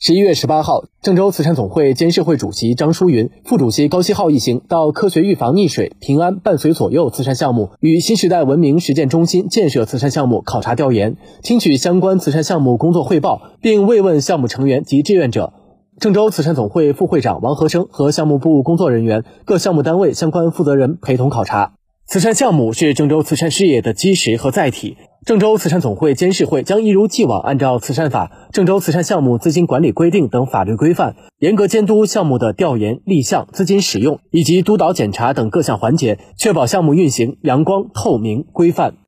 十一月十八号，郑州慈善总会监事会主席张淑云、副主席高希浩一行到科学预防溺水、平安伴随左右慈善项目与新时代文明实践中心建设慈善项目考察调研，听取相关慈善项目工作汇报，并慰问项目成员及志愿者。郑州慈善总会副会长王和生和项目部工作人员、各项目单位相关负责人陪同考察。慈善项目是郑州慈善事业的基石和载体。郑州慈善总会监事会将一如既往按照《慈善法》《郑州慈善项目资金管理规定》等法律规范，严格监督项目的调研、立项、资金使用以及督导检查等各项环节，确保项目运行阳光、透明、规范。